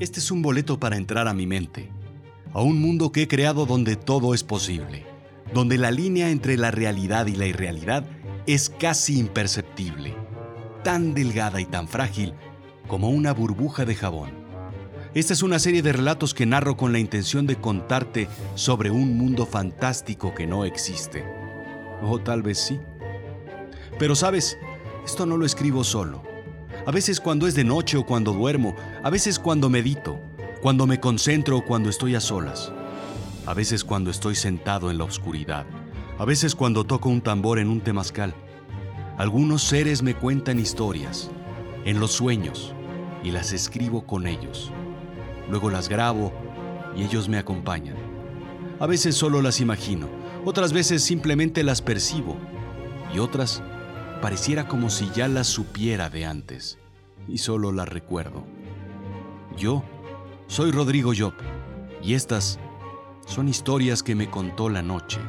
Este es un boleto para entrar a mi mente, a un mundo que he creado donde todo es posible, donde la línea entre la realidad y la irrealidad es casi imperceptible, tan delgada y tan frágil como una burbuja de jabón. Esta es una serie de relatos que narro con la intención de contarte sobre un mundo fantástico que no existe. O tal vez sí. Pero sabes, esto no lo escribo solo. A veces cuando es de noche o cuando duermo, a veces cuando medito, cuando me concentro o cuando estoy a solas, a veces cuando estoy sentado en la oscuridad, a veces cuando toco un tambor en un temazcal. Algunos seres me cuentan historias, en los sueños, y las escribo con ellos. Luego las grabo y ellos me acompañan. A veces solo las imagino, otras veces simplemente las percibo y otras pareciera como si ya las supiera de antes y solo las recuerdo. Yo soy Rodrigo Job y estas son historias que me contó la noche.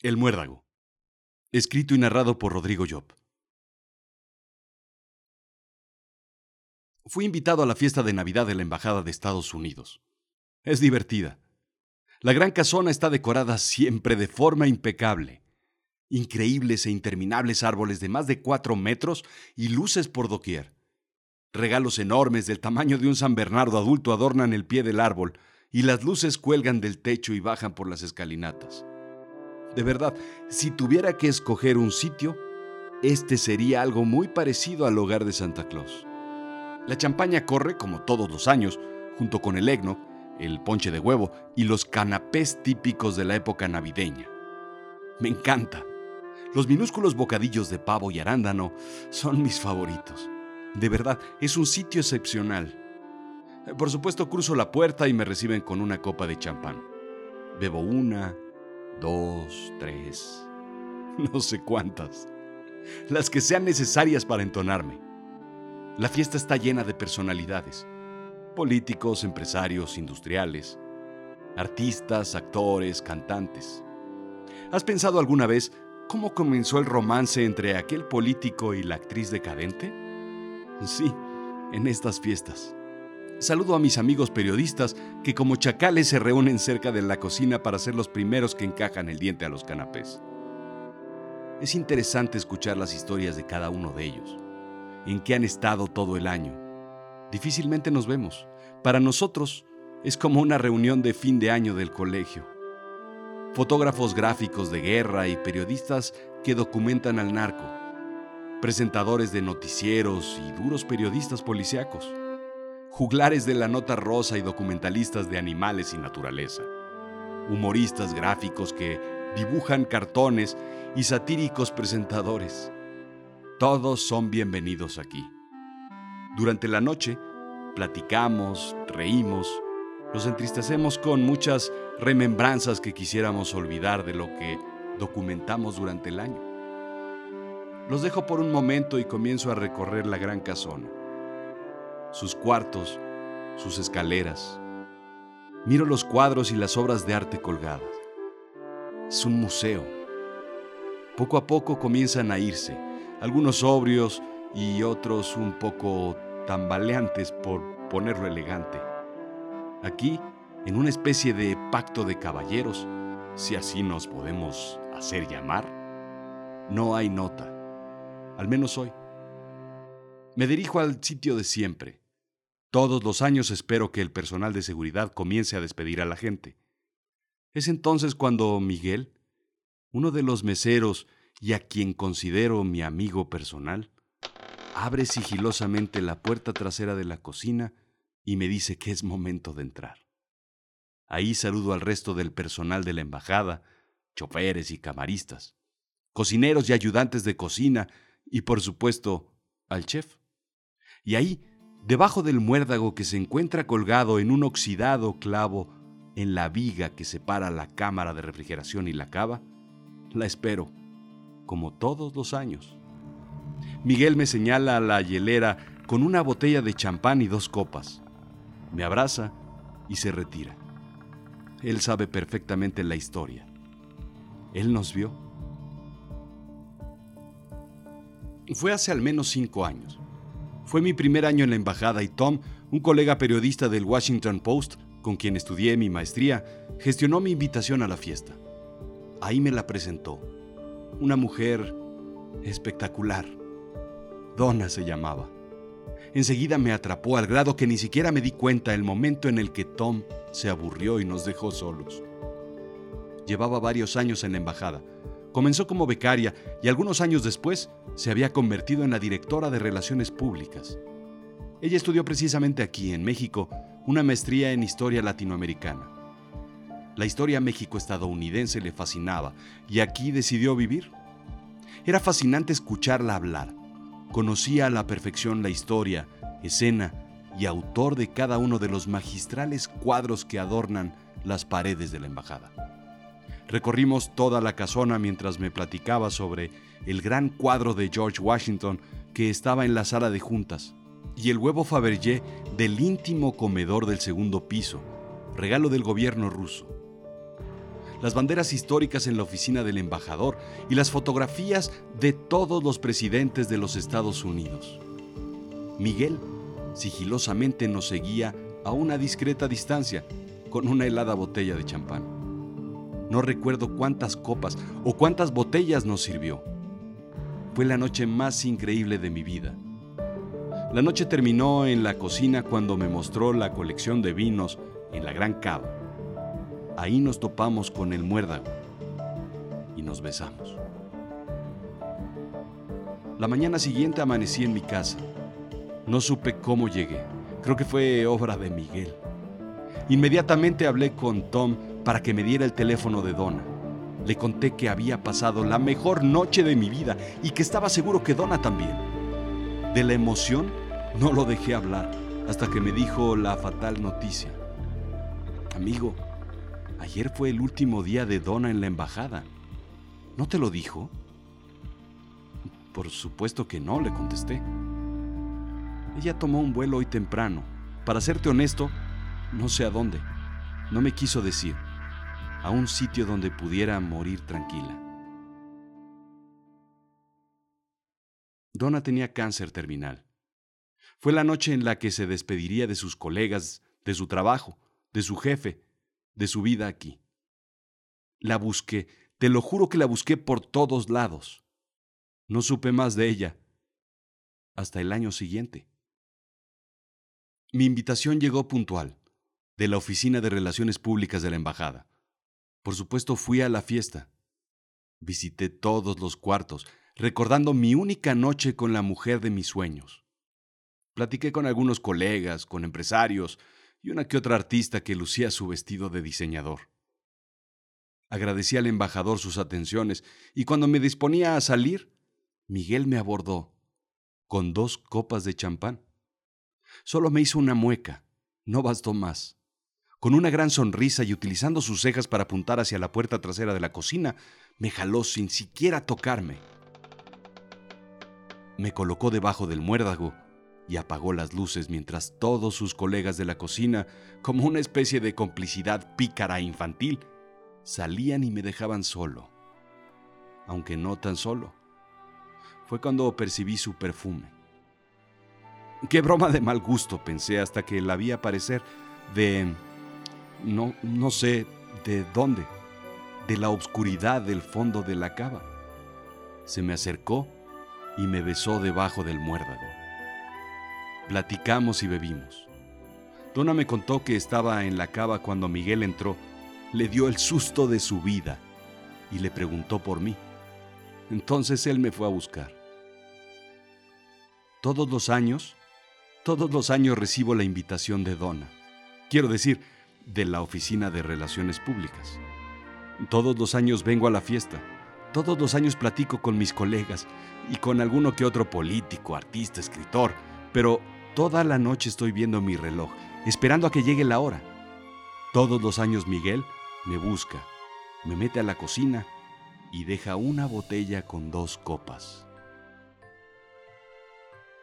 El muérdago. Escrito y narrado por Rodrigo Job. Fui invitado a la fiesta de Navidad de la Embajada de Estados Unidos. Es divertida. La gran casona está decorada siempre de forma impecable. Increíbles e interminables árboles de más de cuatro metros y luces por doquier. Regalos enormes del tamaño de un San Bernardo adulto adornan el pie del árbol y las luces cuelgan del techo y bajan por las escalinatas. De verdad, si tuviera que escoger un sitio, este sería algo muy parecido al hogar de Santa Claus. La champaña corre, como todos los años, junto con el eggnog, el ponche de huevo y los canapés típicos de la época navideña. Me encanta. Los minúsculos bocadillos de pavo y arándano son mis favoritos. De verdad, es un sitio excepcional. Por supuesto, cruzo la puerta y me reciben con una copa de champán. Bebo una, dos, tres, no sé cuántas. Las que sean necesarias para entonarme. La fiesta está llena de personalidades. Políticos, empresarios, industriales, artistas, actores, cantantes. ¿Has pensado alguna vez cómo comenzó el romance entre aquel político y la actriz decadente? Sí, en estas fiestas. Saludo a mis amigos periodistas que como chacales se reúnen cerca de la cocina para ser los primeros que encajan el diente a los canapés. Es interesante escuchar las historias de cada uno de ellos en qué han estado todo el año. Difícilmente nos vemos. Para nosotros es como una reunión de fin de año del colegio. Fotógrafos gráficos de guerra y periodistas que documentan al narco. Presentadores de noticieros y duros periodistas policíacos. Juglares de la nota rosa y documentalistas de animales y naturaleza. Humoristas gráficos que dibujan cartones y satíricos presentadores todos son bienvenidos aquí. Durante la noche, platicamos, reímos, nos entristecemos con muchas remembranzas que quisiéramos olvidar de lo que documentamos durante el año. Los dejo por un momento y comienzo a recorrer la gran casona. Sus cuartos, sus escaleras. Miro los cuadros y las obras de arte colgadas. Es un museo. Poco a poco comienzan a irse algunos sobrios y otros un poco tambaleantes por ponerlo elegante. Aquí, en una especie de pacto de caballeros, si así nos podemos hacer llamar, no hay nota, al menos hoy. Me dirijo al sitio de siempre. Todos los años espero que el personal de seguridad comience a despedir a la gente. Es entonces cuando Miguel, uno de los meseros y a quien considero mi amigo personal, abre sigilosamente la puerta trasera de la cocina y me dice que es momento de entrar. Ahí saludo al resto del personal de la embajada, choferes y camaristas, cocineros y ayudantes de cocina y por supuesto al chef. Y ahí, debajo del muérdago que se encuentra colgado en un oxidado clavo en la viga que separa la cámara de refrigeración y la cava, la espero como todos los años. Miguel me señala a la hielera con una botella de champán y dos copas. Me abraza y se retira. Él sabe perfectamente la historia. Él nos vio. Fue hace al menos cinco años. Fue mi primer año en la embajada y Tom, un colega periodista del Washington Post, con quien estudié mi maestría, gestionó mi invitación a la fiesta. Ahí me la presentó. Una mujer espectacular. Donna se llamaba. Enseguida me atrapó al grado que ni siquiera me di cuenta el momento en el que Tom se aburrió y nos dejó solos. Llevaba varios años en la embajada. Comenzó como becaria y algunos años después se había convertido en la directora de Relaciones Públicas. Ella estudió precisamente aquí, en México, una maestría en historia latinoamericana. La historia México-estadounidense le fascinaba y aquí decidió vivir. Era fascinante escucharla hablar. Conocía a la perfección la historia, escena y autor de cada uno de los magistrales cuadros que adornan las paredes de la embajada. Recorrimos toda la casona mientras me platicaba sobre el gran cuadro de George Washington que estaba en la sala de juntas y el huevo Fabergé del íntimo comedor del segundo piso, regalo del gobierno ruso las banderas históricas en la oficina del embajador y las fotografías de todos los presidentes de los Estados Unidos. Miguel sigilosamente nos seguía a una discreta distancia con una helada botella de champán. No recuerdo cuántas copas o cuántas botellas nos sirvió. Fue la noche más increíble de mi vida. La noche terminó en la cocina cuando me mostró la colección de vinos en la gran cava ahí nos topamos con el muérdago y nos besamos. La mañana siguiente amanecí en mi casa. No supe cómo llegué. Creo que fue obra de Miguel. Inmediatamente hablé con Tom para que me diera el teléfono de Donna. Le conté que había pasado la mejor noche de mi vida y que estaba seguro que Donna también. De la emoción no lo dejé hablar hasta que me dijo la fatal noticia. Amigo, Ayer fue el último día de Donna en la embajada. ¿No te lo dijo? Por supuesto que no, le contesté. Ella tomó un vuelo hoy temprano. Para serte honesto, no sé a dónde. No me quiso decir. A un sitio donde pudiera morir tranquila. Donna tenía cáncer terminal. Fue la noche en la que se despediría de sus colegas, de su trabajo, de su jefe, de su vida aquí. La busqué, te lo juro que la busqué por todos lados. No supe más de ella hasta el año siguiente. Mi invitación llegó puntual, de la Oficina de Relaciones Públicas de la Embajada. Por supuesto fui a la fiesta. Visité todos los cuartos, recordando mi única noche con la mujer de mis sueños. Platiqué con algunos colegas, con empresarios, y una que otra artista que lucía su vestido de diseñador. Agradecí al embajador sus atenciones y cuando me disponía a salir, Miguel me abordó con dos copas de champán. Solo me hizo una mueca, no bastó más. Con una gran sonrisa y utilizando sus cejas para apuntar hacia la puerta trasera de la cocina, me jaló sin siquiera tocarme. Me colocó debajo del muérdago y apagó las luces mientras todos sus colegas de la cocina, como una especie de complicidad pícara infantil, salían y me dejaban solo. Aunque no tan solo. Fue cuando percibí su perfume. Qué broma de mal gusto, pensé hasta que la vi aparecer de... no, no sé de dónde, de la oscuridad del fondo de la cava. Se me acercó y me besó debajo del muérdago. Platicamos y bebimos. Donna me contó que estaba en la cava cuando Miguel entró, le dio el susto de su vida y le preguntó por mí. Entonces él me fue a buscar. Todos los años, todos los años recibo la invitación de Donna. Quiero decir, de la Oficina de Relaciones Públicas. Todos los años vengo a la fiesta. Todos los años platico con mis colegas y con alguno que otro político, artista, escritor, pero Toda la noche estoy viendo mi reloj, esperando a que llegue la hora. Todos los años Miguel me busca, me mete a la cocina y deja una botella con dos copas.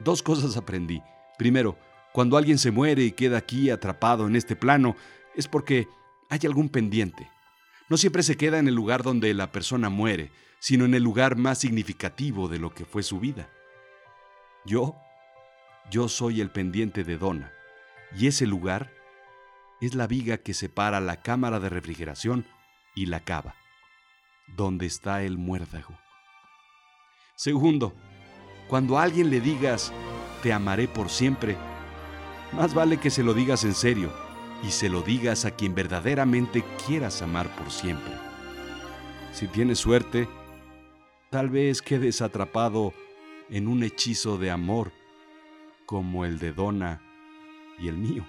Dos cosas aprendí. Primero, cuando alguien se muere y queda aquí atrapado en este plano, es porque hay algún pendiente. no siempre se queda en el lugar donde la persona muere, sino en el lugar más significativo de lo que fue su vida. Yo, yo soy el pendiente de Donna, y ese lugar es la viga que separa la cámara de refrigeración y la cava, donde está el muérdago. Segundo, cuando a alguien le digas, te amaré por siempre, más vale que se lo digas en serio y se lo digas a quien verdaderamente quieras amar por siempre. Si tienes suerte, tal vez quedes atrapado en un hechizo de amor como el de Donna y el mío.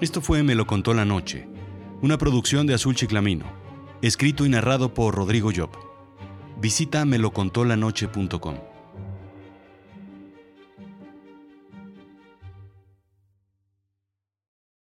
Esto fue Me lo contó la noche, una producción de Azul Chiclamino, escrito y narrado por Rodrigo Job. Visita melocontolanoche.com.